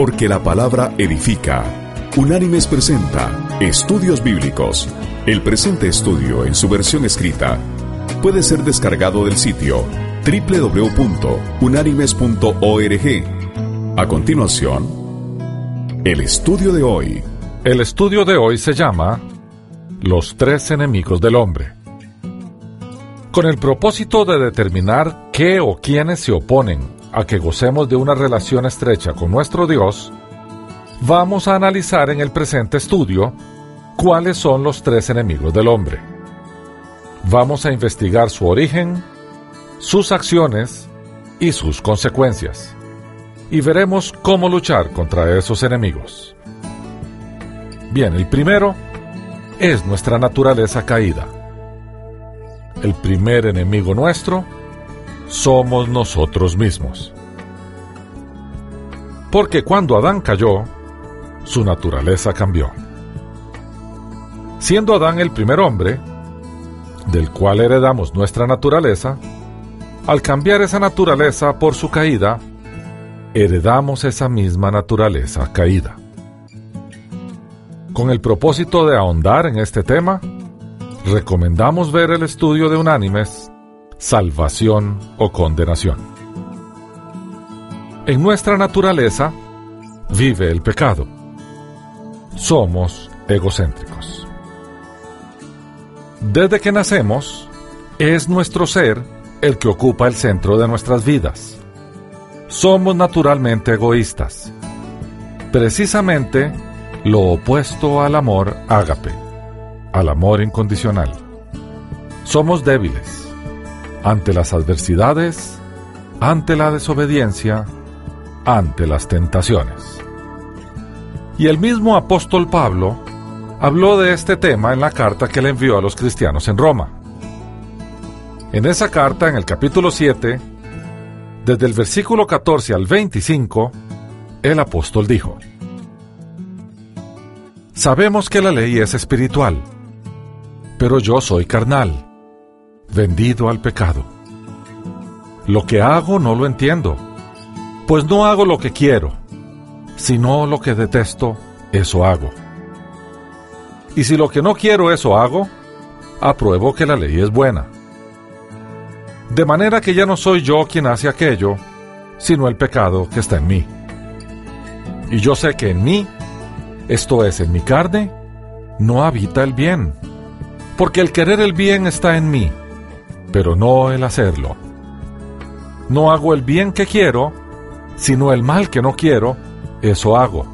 Porque la palabra edifica. Unánimes presenta Estudios Bíblicos. El presente estudio en su versión escrita puede ser descargado del sitio www.unánimes.org. A continuación, el estudio de hoy. El estudio de hoy se llama Los tres enemigos del hombre. Con el propósito de determinar qué o quiénes se oponen a que gocemos de una relación estrecha con nuestro Dios, vamos a analizar en el presente estudio cuáles son los tres enemigos del hombre. Vamos a investigar su origen, sus acciones y sus consecuencias. Y veremos cómo luchar contra esos enemigos. Bien, el primero es nuestra naturaleza caída. El primer enemigo nuestro somos nosotros mismos. Porque cuando Adán cayó, su naturaleza cambió. Siendo Adán el primer hombre, del cual heredamos nuestra naturaleza, al cambiar esa naturaleza por su caída, heredamos esa misma naturaleza caída. Con el propósito de ahondar en este tema, recomendamos ver el estudio de Unánimes, Salvación o Condenación. En nuestra naturaleza vive el pecado. Somos egocéntricos. Desde que nacemos, es nuestro ser el que ocupa el centro de nuestras vidas. Somos naturalmente egoístas. Precisamente lo opuesto al amor ágape, al amor incondicional. Somos débiles ante las adversidades, ante la desobediencia, ante las tentaciones. Y el mismo apóstol Pablo habló de este tema en la carta que le envió a los cristianos en Roma. En esa carta, en el capítulo 7, desde el versículo 14 al 25, el apóstol dijo, Sabemos que la ley es espiritual, pero yo soy carnal, vendido al pecado. Lo que hago no lo entiendo, pues no hago lo que quiero, sino lo que detesto, eso hago. Y si lo que no quiero eso hago, apruebo que la ley es buena. De manera que ya no soy yo quien hace aquello, sino el pecado que está en mí. Y yo sé que en mí, esto es, en mi carne, no habita el bien. Porque el querer el bien está en mí, pero no el hacerlo. No hago el bien que quiero, sino el mal que no quiero, eso hago.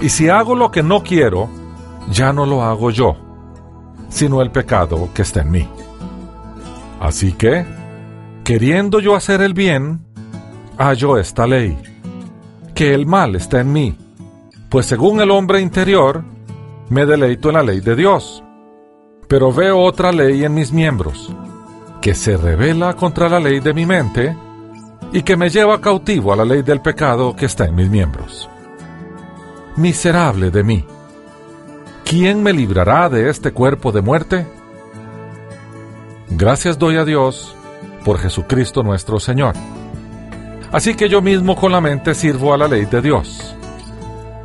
Y si hago lo que no quiero, ya no lo hago yo, sino el pecado que está en mí. Así que, queriendo yo hacer el bien, hallo esta ley, que el mal está en mí, pues según el hombre interior, me deleito en la ley de Dios. Pero veo otra ley en mis miembros, que se revela contra la ley de mi mente y que me lleva cautivo a la ley del pecado que está en mis miembros. Miserable de mí. ¿Quién me librará de este cuerpo de muerte? Gracias doy a Dios por Jesucristo nuestro Señor. Así que yo mismo con la mente sirvo a la ley de Dios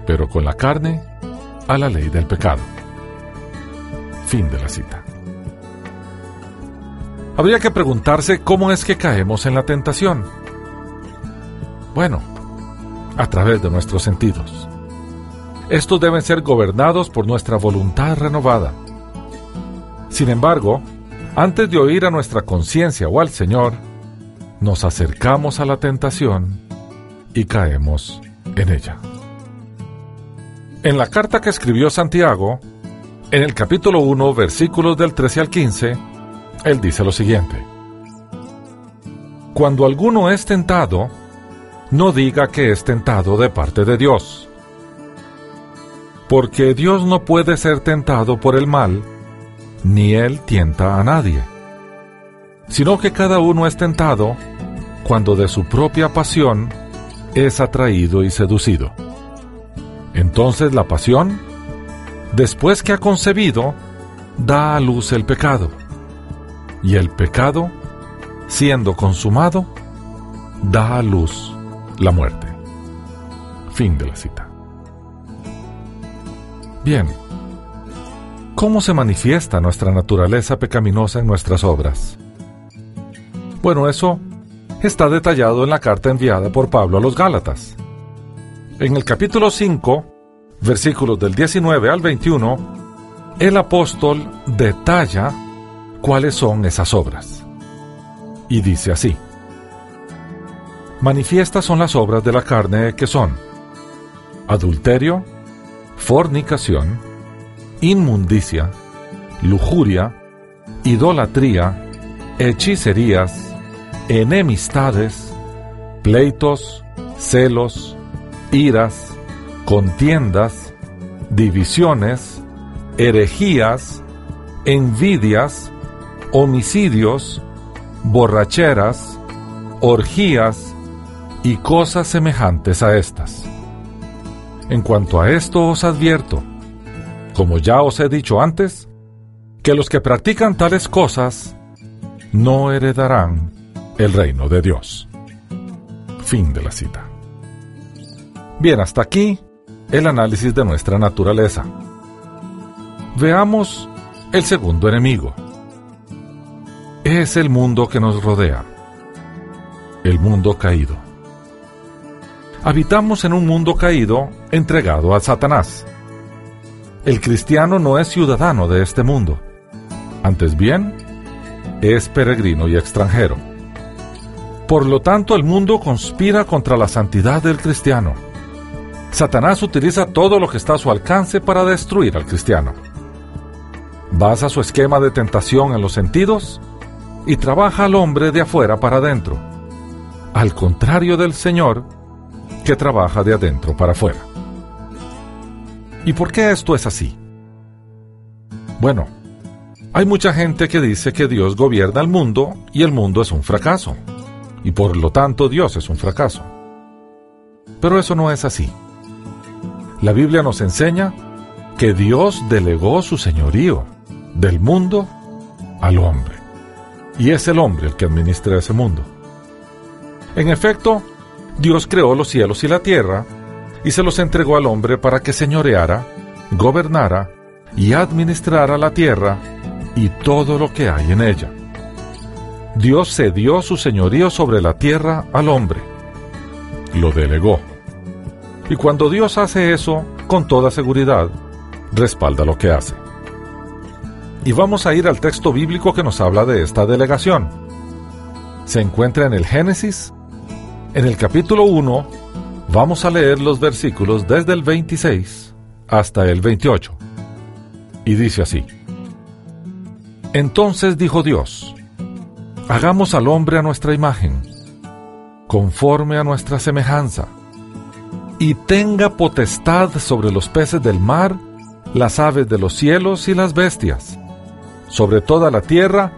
pero con la carne a la ley del pecado. Fin de la cita. Habría que preguntarse cómo es que caemos en la tentación. Bueno, a través de nuestros sentidos. Estos deben ser gobernados por nuestra voluntad renovada. Sin embargo, antes de oír a nuestra conciencia o al Señor, nos acercamos a la tentación y caemos en ella. En la carta que escribió Santiago, en el capítulo 1, versículos del 13 al 15, él dice lo siguiente. Cuando alguno es tentado, no diga que es tentado de parte de Dios. Porque Dios no puede ser tentado por el mal, ni Él tienta a nadie. Sino que cada uno es tentado cuando de su propia pasión es atraído y seducido. Entonces la pasión, después que ha concebido, da a luz el pecado. Y el pecado, siendo consumado, da a luz la muerte. Fin de la cita. Bien, ¿cómo se manifiesta nuestra naturaleza pecaminosa en nuestras obras? Bueno, eso está detallado en la carta enviada por Pablo a los Gálatas. En el capítulo 5, versículos del 19 al 21, el apóstol detalla cuáles son esas obras. Y dice así, Manifiestas son las obras de la carne que son adulterio, fornicación, inmundicia, lujuria, idolatría, hechicerías, enemistades, pleitos, celos, iras, contiendas, divisiones, herejías, envidias, homicidios, borracheras, orgías y cosas semejantes a estas. En cuanto a esto os advierto, como ya os he dicho antes, que los que practican tales cosas no heredarán el reino de Dios. Fin de la cita. Bien, hasta aquí el análisis de nuestra naturaleza. Veamos el segundo enemigo. Es el mundo que nos rodea, el mundo caído. Habitamos en un mundo caído entregado a Satanás. El cristiano no es ciudadano de este mundo, antes bien, es peregrino y extranjero. Por lo tanto, el mundo conspira contra la santidad del cristiano. Satanás utiliza todo lo que está a su alcance para destruir al cristiano. Basa su esquema de tentación en los sentidos y trabaja al hombre de afuera para adentro, al contrario del Señor, que trabaja de adentro para afuera. ¿Y por qué esto es así? Bueno, hay mucha gente que dice que Dios gobierna el mundo y el mundo es un fracaso, y por lo tanto Dios es un fracaso. Pero eso no es así. La Biblia nos enseña que Dios delegó su señorío del mundo al hombre, y es el hombre el que administra ese mundo. En efecto, Dios creó los cielos y la tierra y se los entregó al hombre para que señoreara, gobernara y administrara la tierra y todo lo que hay en ella. Dios cedió su señorío sobre la tierra al hombre. Lo delegó. Y cuando Dios hace eso, con toda seguridad, respalda lo que hace. Y vamos a ir al texto bíblico que nos habla de esta delegación. Se encuentra en el Génesis en el capítulo 1 vamos a leer los versículos desde el 26 hasta el 28. Y dice así. Entonces dijo Dios, hagamos al hombre a nuestra imagen, conforme a nuestra semejanza, y tenga potestad sobre los peces del mar, las aves de los cielos y las bestias, sobre toda la tierra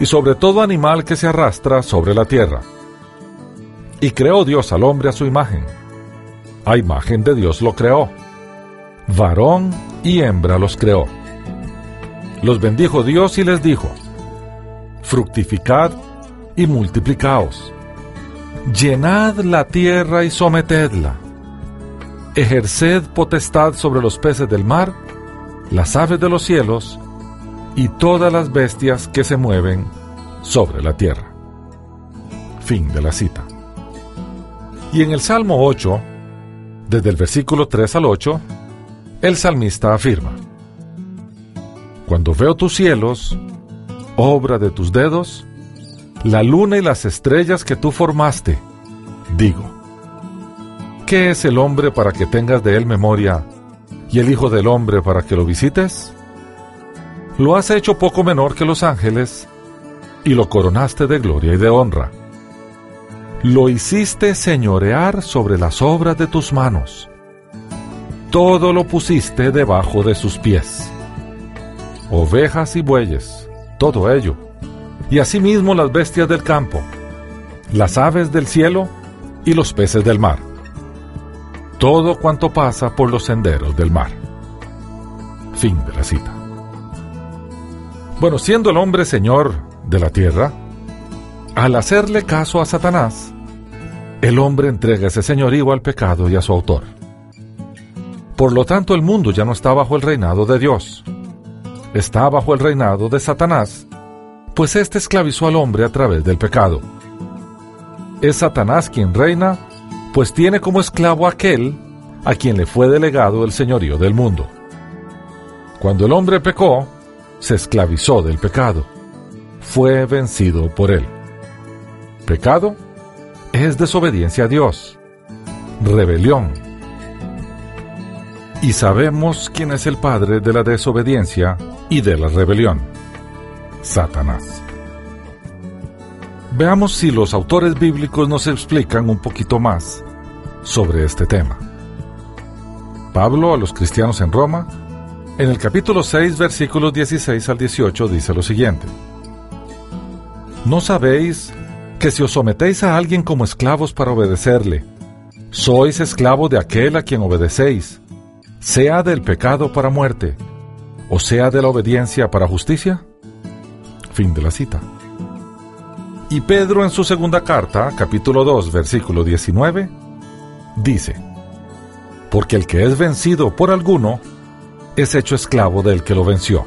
y sobre todo animal que se arrastra sobre la tierra y creó Dios al hombre a su imagen. A imagen de Dios lo creó. Varón y hembra los creó. Los bendijo Dios y les dijo, fructificad y multiplicaos. Llenad la tierra y sometedla. Ejerced potestad sobre los peces del mar, las aves de los cielos y todas las bestias que se mueven sobre la tierra. Fin de la cita. Y en el Salmo 8, desde el versículo 3 al 8, el salmista afirma, Cuando veo tus cielos, obra de tus dedos, la luna y las estrellas que tú formaste, digo, ¿qué es el hombre para que tengas de él memoria y el Hijo del Hombre para que lo visites? Lo has hecho poco menor que los ángeles y lo coronaste de gloria y de honra lo hiciste señorear sobre las obras de tus manos. Todo lo pusiste debajo de sus pies. Ovejas y bueyes, todo ello. Y asimismo las bestias del campo, las aves del cielo y los peces del mar. Todo cuanto pasa por los senderos del mar. Fin de la cita. Bueno, siendo el hombre señor de la tierra, al hacerle caso a Satanás, el hombre entrega ese señorío al pecado y a su autor. Por lo tanto, el mundo ya no está bajo el reinado de Dios. Está bajo el reinado de Satanás, pues éste esclavizó al hombre a través del pecado. Es Satanás quien reina, pues tiene como esclavo aquel a quien le fue delegado el señorío del mundo. Cuando el hombre pecó, se esclavizó del pecado. Fue vencido por él. Pecado es desobediencia a Dios, rebelión. Y sabemos quién es el padre de la desobediencia y de la rebelión. Satanás. Veamos si los autores bíblicos nos explican un poquito más sobre este tema. Pablo a los cristianos en Roma, en el capítulo 6, versículos 16 al 18, dice lo siguiente. ¿No sabéis que si os sometéis a alguien como esclavos para obedecerle, sois esclavo de aquel a quien obedecéis, sea del pecado para muerte, o sea de la obediencia para justicia? Fin de la cita. Y Pedro en su segunda carta, capítulo 2, versículo 19, dice, Porque el que es vencido por alguno, es hecho esclavo del que lo venció.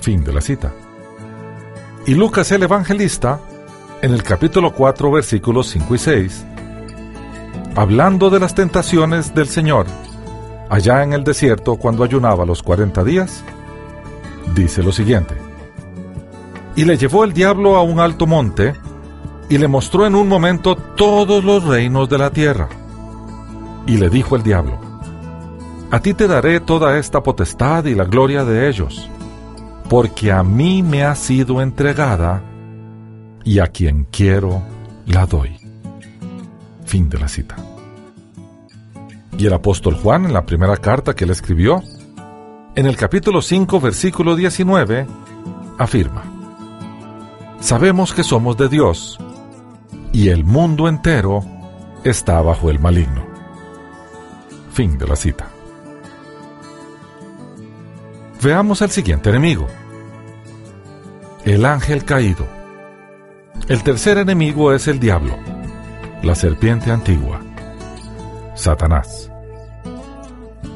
Fin de la cita. Y Lucas el Evangelista, en el capítulo 4, versículos 5 y 6, hablando de las tentaciones del Señor, allá en el desierto cuando ayunaba los 40 días, dice lo siguiente. Y le llevó el diablo a un alto monte, y le mostró en un momento todos los reinos de la tierra. Y le dijo el diablo, A ti te daré toda esta potestad y la gloria de ellos, porque a mí me ha sido entregada, y a quien quiero la doy. Fin de la cita. Y el apóstol Juan, en la primera carta que le escribió, en el capítulo 5, versículo 19, afirma, Sabemos que somos de Dios, y el mundo entero está bajo el maligno. Fin de la cita. Veamos al siguiente enemigo, el ángel caído. El tercer enemigo es el diablo, la serpiente antigua, Satanás.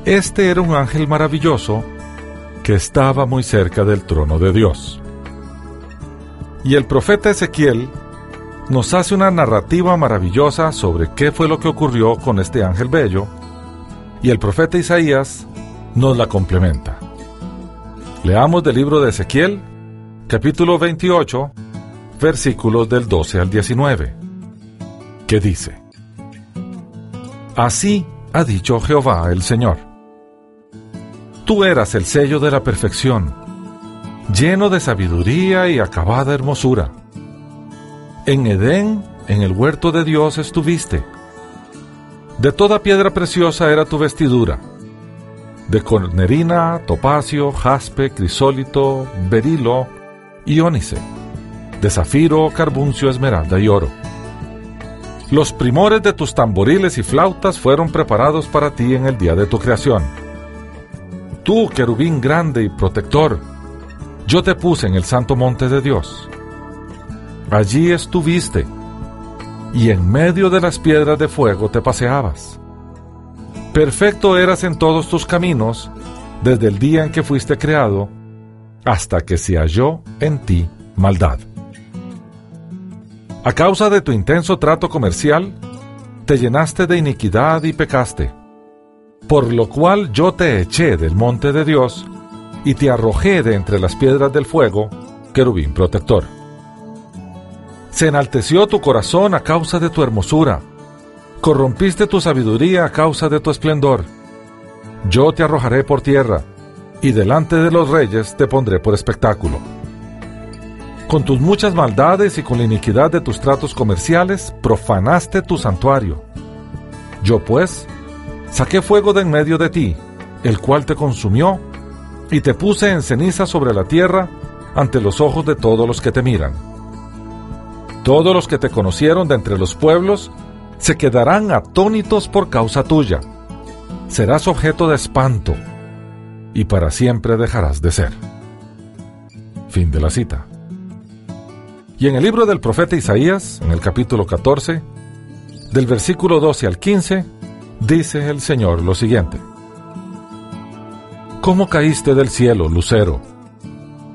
Este era un ángel maravilloso que estaba muy cerca del trono de Dios. Y el profeta Ezequiel nos hace una narrativa maravillosa sobre qué fue lo que ocurrió con este ángel bello, y el profeta Isaías nos la complementa. Leamos del libro de Ezequiel, capítulo 28, versículos del 12 al 19, que dice, Así ha dicho Jehová el Señor. Tú eras el sello de la perfección, lleno de sabiduría y acabada hermosura. En Edén, en el huerto de Dios estuviste. De toda piedra preciosa era tu vestidura, de cornerina, topacio, jaspe, crisólito, berilo y ónice de zafiro, carbuncio, esmeralda y oro. Los primores de tus tamboriles y flautas fueron preparados para ti en el día de tu creación. Tú, querubín grande y protector, yo te puse en el santo monte de Dios. Allí estuviste, y en medio de las piedras de fuego te paseabas. Perfecto eras en todos tus caminos, desde el día en que fuiste creado, hasta que se halló en ti maldad. A causa de tu intenso trato comercial, te llenaste de iniquidad y pecaste, por lo cual yo te eché del monte de Dios y te arrojé de entre las piedras del fuego, querubín protector. Se enalteció tu corazón a causa de tu hermosura, corrompiste tu sabiduría a causa de tu esplendor. Yo te arrojaré por tierra, y delante de los reyes te pondré por espectáculo. Con tus muchas maldades y con la iniquidad de tus tratos comerciales, profanaste tu santuario. Yo pues, saqué fuego de en medio de ti, el cual te consumió, y te puse en ceniza sobre la tierra ante los ojos de todos los que te miran. Todos los que te conocieron de entre los pueblos se quedarán atónitos por causa tuya. Serás objeto de espanto, y para siempre dejarás de ser. Fin de la cita. Y en el libro del profeta Isaías, en el capítulo 14, del versículo 12 al 15, dice el Señor lo siguiente. ¿Cómo caíste del cielo, lucero,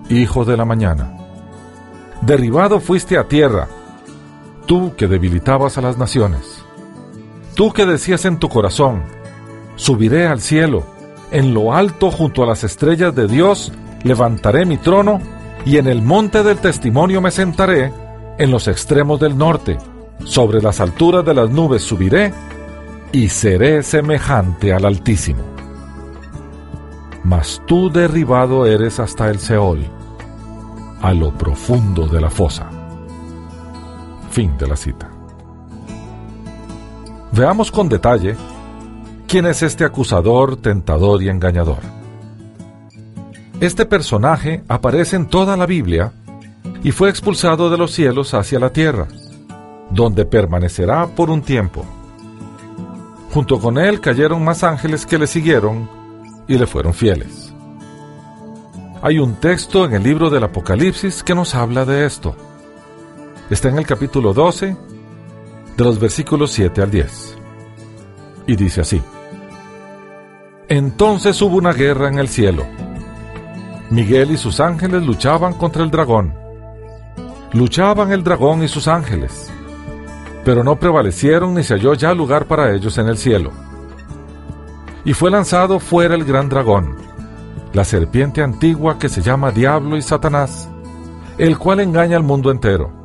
hijo de la mañana? Derribado fuiste a tierra, tú que debilitabas a las naciones. Tú que decías en tu corazón, subiré al cielo, en lo alto junto a las estrellas de Dios, levantaré mi trono, y en el monte del testimonio me sentaré, en los extremos del norte, sobre las alturas de las nubes subiré, y seré semejante al Altísimo. Mas tú derribado eres hasta el Seol, a lo profundo de la fosa. Fin de la cita. Veamos con detalle quién es este acusador, tentador y engañador. Este personaje aparece en toda la Biblia y fue expulsado de los cielos hacia la tierra, donde permanecerá por un tiempo. Junto con él cayeron más ángeles que le siguieron y le fueron fieles. Hay un texto en el libro del Apocalipsis que nos habla de esto. Está en el capítulo 12, de los versículos 7 al 10. Y dice así. Entonces hubo una guerra en el cielo. Miguel y sus ángeles luchaban contra el dragón. Luchaban el dragón y sus ángeles, pero no prevalecieron ni se halló ya lugar para ellos en el cielo. Y fue lanzado fuera el gran dragón, la serpiente antigua que se llama Diablo y Satanás, el cual engaña al mundo entero.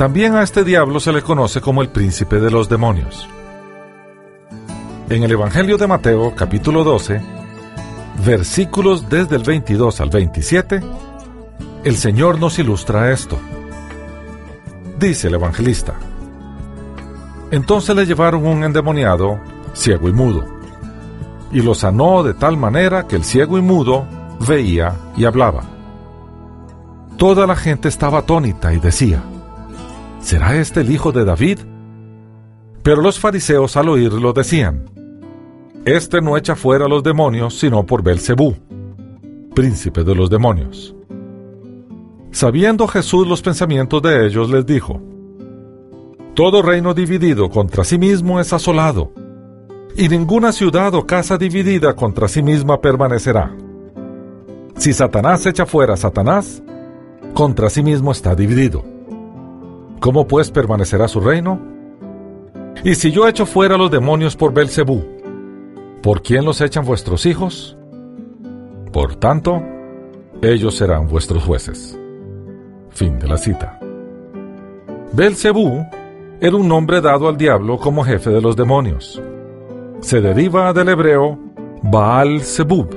También a este diablo se le conoce como el príncipe de los demonios. En el Evangelio de Mateo capítulo 12, versículos desde el 22 al 27, el Señor nos ilustra esto. Dice el evangelista. Entonces le llevaron un endemoniado, ciego y mudo, y lo sanó de tal manera que el ciego y mudo veía y hablaba. Toda la gente estaba atónita y decía, ¿será este el hijo de David? Pero los fariseos al oírlo decían, este no echa fuera a los demonios sino por Belcebú, príncipe de los demonios. Sabiendo Jesús los pensamientos de ellos, les dijo: Todo reino dividido contra sí mismo es asolado, y ninguna ciudad o casa dividida contra sí misma permanecerá. Si Satanás echa fuera a Satanás, contra sí mismo está dividido. ¿Cómo pues permanecerá su reino? Y si yo echo fuera los demonios por Belcebú, ¿Por quién los echan vuestros hijos? Por tanto, ellos serán vuestros jueces. Fin de la cita. Belcebú era un nombre dado al diablo como jefe de los demonios. Se deriva del hebreo Baal Zebub,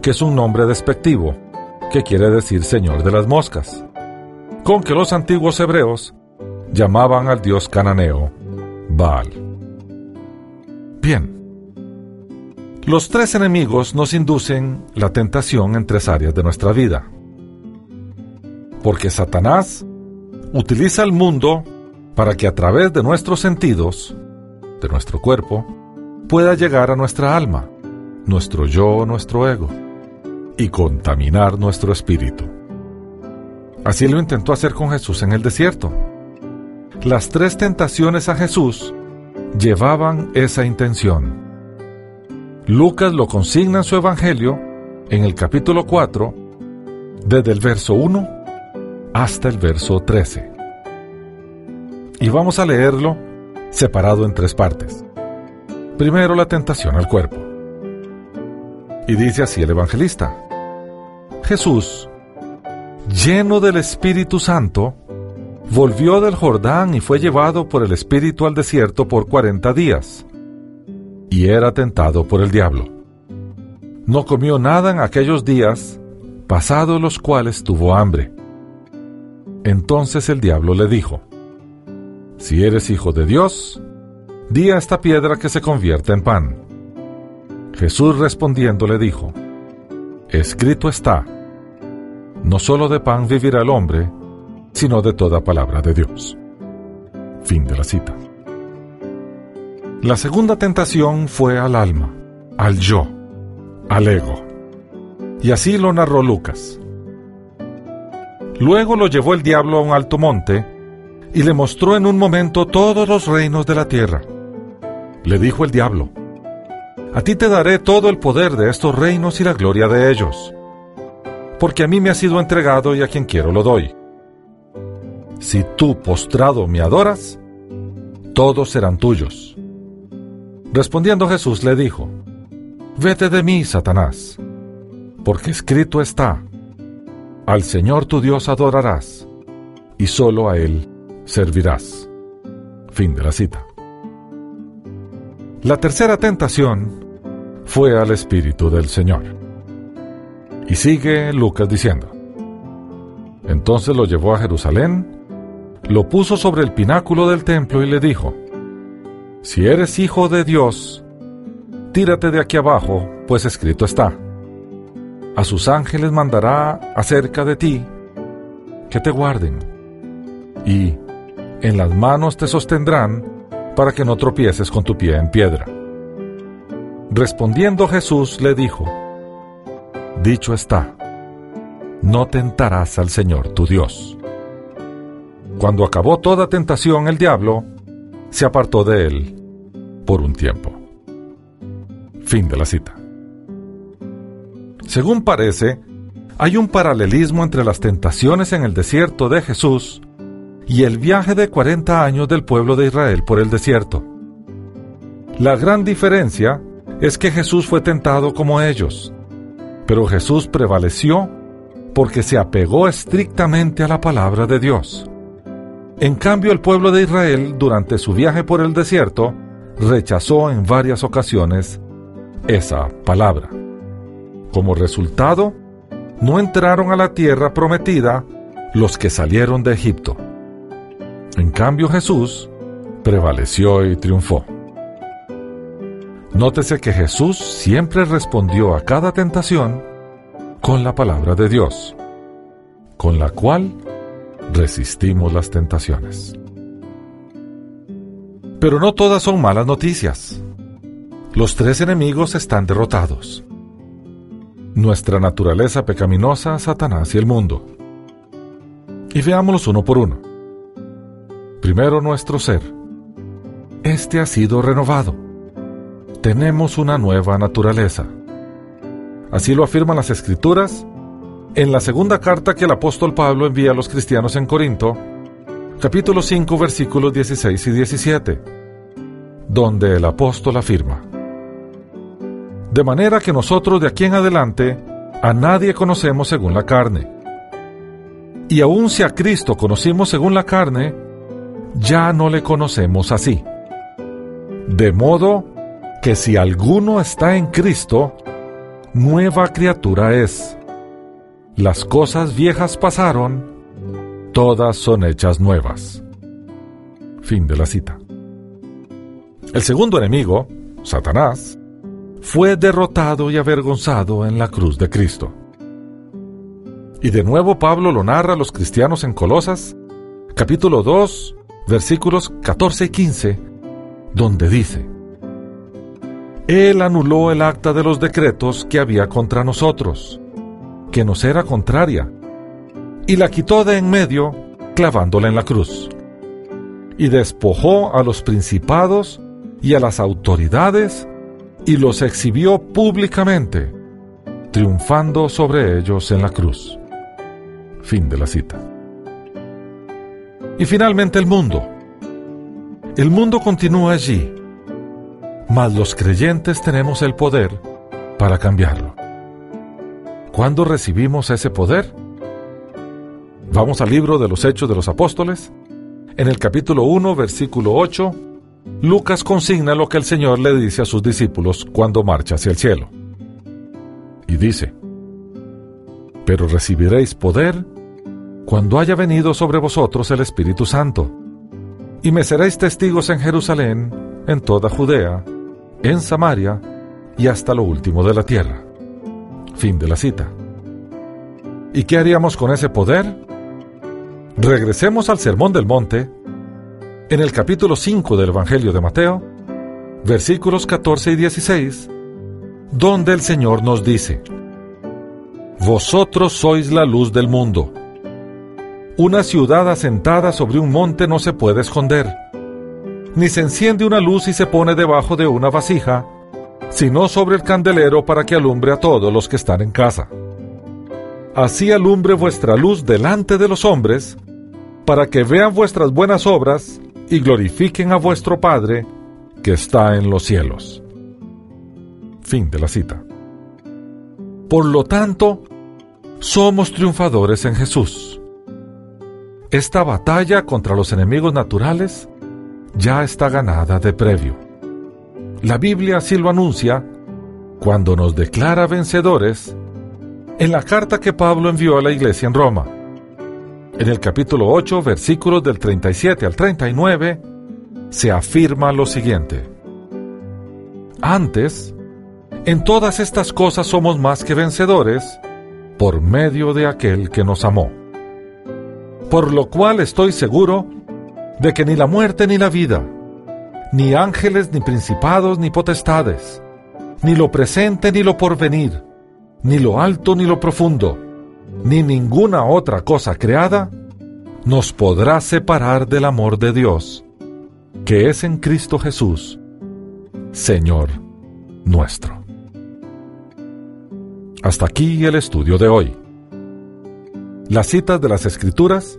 que es un nombre despectivo, que quiere decir señor de las moscas, con que los antiguos hebreos llamaban al dios cananeo Baal. Bien, los tres enemigos nos inducen la tentación en tres áreas de nuestra vida. Porque Satanás utiliza el mundo para que a través de nuestros sentidos, de nuestro cuerpo, pueda llegar a nuestra alma, nuestro yo, nuestro ego, y contaminar nuestro espíritu. Así lo intentó hacer con Jesús en el desierto. Las tres tentaciones a Jesús llevaban esa intención Lucas lo consigna en su Evangelio en el capítulo 4, desde el verso 1 hasta el verso 13. Y vamos a leerlo separado en tres partes. Primero la tentación al cuerpo. Y dice así el evangelista. Jesús, lleno del Espíritu Santo, volvió del Jordán y fue llevado por el Espíritu al desierto por cuarenta días y era tentado por el diablo. No comió nada en aquellos días, pasados los cuales tuvo hambre. Entonces el diablo le dijo, Si eres hijo de Dios, di a esta piedra que se convierta en pan. Jesús respondiendo le dijo, Escrito está, no solo de pan vivirá el hombre, sino de toda palabra de Dios. Fin de la cita. La segunda tentación fue al alma, al yo, al ego. Y así lo narró Lucas. Luego lo llevó el diablo a un alto monte y le mostró en un momento todos los reinos de la tierra. Le dijo el diablo, A ti te daré todo el poder de estos reinos y la gloria de ellos, porque a mí me ha sido entregado y a quien quiero lo doy. Si tú postrado me adoras, todos serán tuyos. Respondiendo Jesús le dijo, Vete de mí, Satanás, porque escrito está, Al Señor tu Dios adorarás, y solo a Él servirás. Fin de la cita. La tercera tentación fue al Espíritu del Señor. Y sigue Lucas diciendo, Entonces lo llevó a Jerusalén, lo puso sobre el pináculo del templo y le dijo, Si eres hijo de Dios, tírate de aquí abajo, pues escrito está, a sus ángeles mandará acerca de ti que te guarden, y en las manos te sostendrán para que no tropieces con tu pie en piedra. Respondiendo Jesús le dijo, Dicho está, no tentarás al Señor tu Dios. Cuando acabó toda tentación el diablo, se apartó de él por un tiempo. Fin de la cita. Según parece, hay un paralelismo entre las tentaciones en el desierto de Jesús y el viaje de 40 años del pueblo de Israel por el desierto. La gran diferencia es que Jesús fue tentado como ellos, pero Jesús prevaleció porque se apegó estrictamente a la palabra de Dios. En cambio, el pueblo de Israel, durante su viaje por el desierto, rechazó en varias ocasiones esa palabra. Como resultado, no entraron a la tierra prometida los que salieron de Egipto. En cambio Jesús prevaleció y triunfó. Nótese que Jesús siempre respondió a cada tentación con la palabra de Dios, con la cual resistimos las tentaciones. Pero no todas son malas noticias. Los tres enemigos están derrotados. Nuestra naturaleza pecaminosa, Satanás y el mundo. Y veámoslos uno por uno. Primero nuestro ser. Este ha sido renovado. Tenemos una nueva naturaleza. Así lo afirman las Escrituras en la segunda carta que el apóstol Pablo envía a los cristianos en Corinto, capítulo 5, versículos 16 y 17, donde el apóstol afirma, De manera que nosotros de aquí en adelante a nadie conocemos según la carne. Y aun si a Cristo conocimos según la carne, ya no le conocemos así. De modo que si alguno está en Cristo, nueva criatura es. Las cosas viejas pasaron, todas son hechas nuevas. Fin de la cita. El segundo enemigo, Satanás, fue derrotado y avergonzado en la cruz de Cristo. Y de nuevo Pablo lo narra a los cristianos en Colosas, capítulo 2, versículos 14 y 15, donde dice, Él anuló el acta de los decretos que había contra nosotros, que nos era contraria, y la quitó de en medio, clavándola en la cruz, y despojó a los principados y a las autoridades, y los exhibió públicamente, triunfando sobre ellos en la cruz. Fin de la cita. Y finalmente el mundo. El mundo continúa allí, mas los creyentes tenemos el poder para cambiarlo. ¿Cuándo recibimos ese poder? Vamos al libro de los Hechos de los Apóstoles. En el capítulo 1, versículo 8, Lucas consigna lo que el Señor le dice a sus discípulos cuando marcha hacia el cielo. Y dice, Pero recibiréis poder cuando haya venido sobre vosotros el Espíritu Santo, y me seréis testigos en Jerusalén, en toda Judea, en Samaria y hasta lo último de la tierra. Fin de la cita. ¿Y qué haríamos con ese poder? Regresemos al Sermón del Monte, en el capítulo 5 del Evangelio de Mateo, versículos 14 y 16, donde el Señor nos dice, Vosotros sois la luz del mundo. Una ciudad asentada sobre un monte no se puede esconder, ni se enciende una luz y se pone debajo de una vasija, sino sobre el candelero para que alumbre a todos los que están en casa. Así alumbre vuestra luz delante de los hombres, para que vean vuestras buenas obras y glorifiquen a vuestro Padre que está en los cielos. Fin de la cita. Por lo tanto, somos triunfadores en Jesús. Esta batalla contra los enemigos naturales ya está ganada de previo. La Biblia así lo anuncia cuando nos declara vencedores en la carta que Pablo envió a la iglesia en Roma. En el capítulo 8, versículos del 37 al 39, se afirma lo siguiente. Antes, en todas estas cosas somos más que vencedores por medio de aquel que nos amó. Por lo cual estoy seguro de que ni la muerte ni la vida, ni ángeles ni principados ni potestades, ni lo presente ni lo porvenir, ni lo alto ni lo profundo, ni ninguna otra cosa creada nos podrá separar del amor de Dios, que es en Cristo Jesús, Señor nuestro. Hasta aquí el estudio de hoy. Las citas de las Escrituras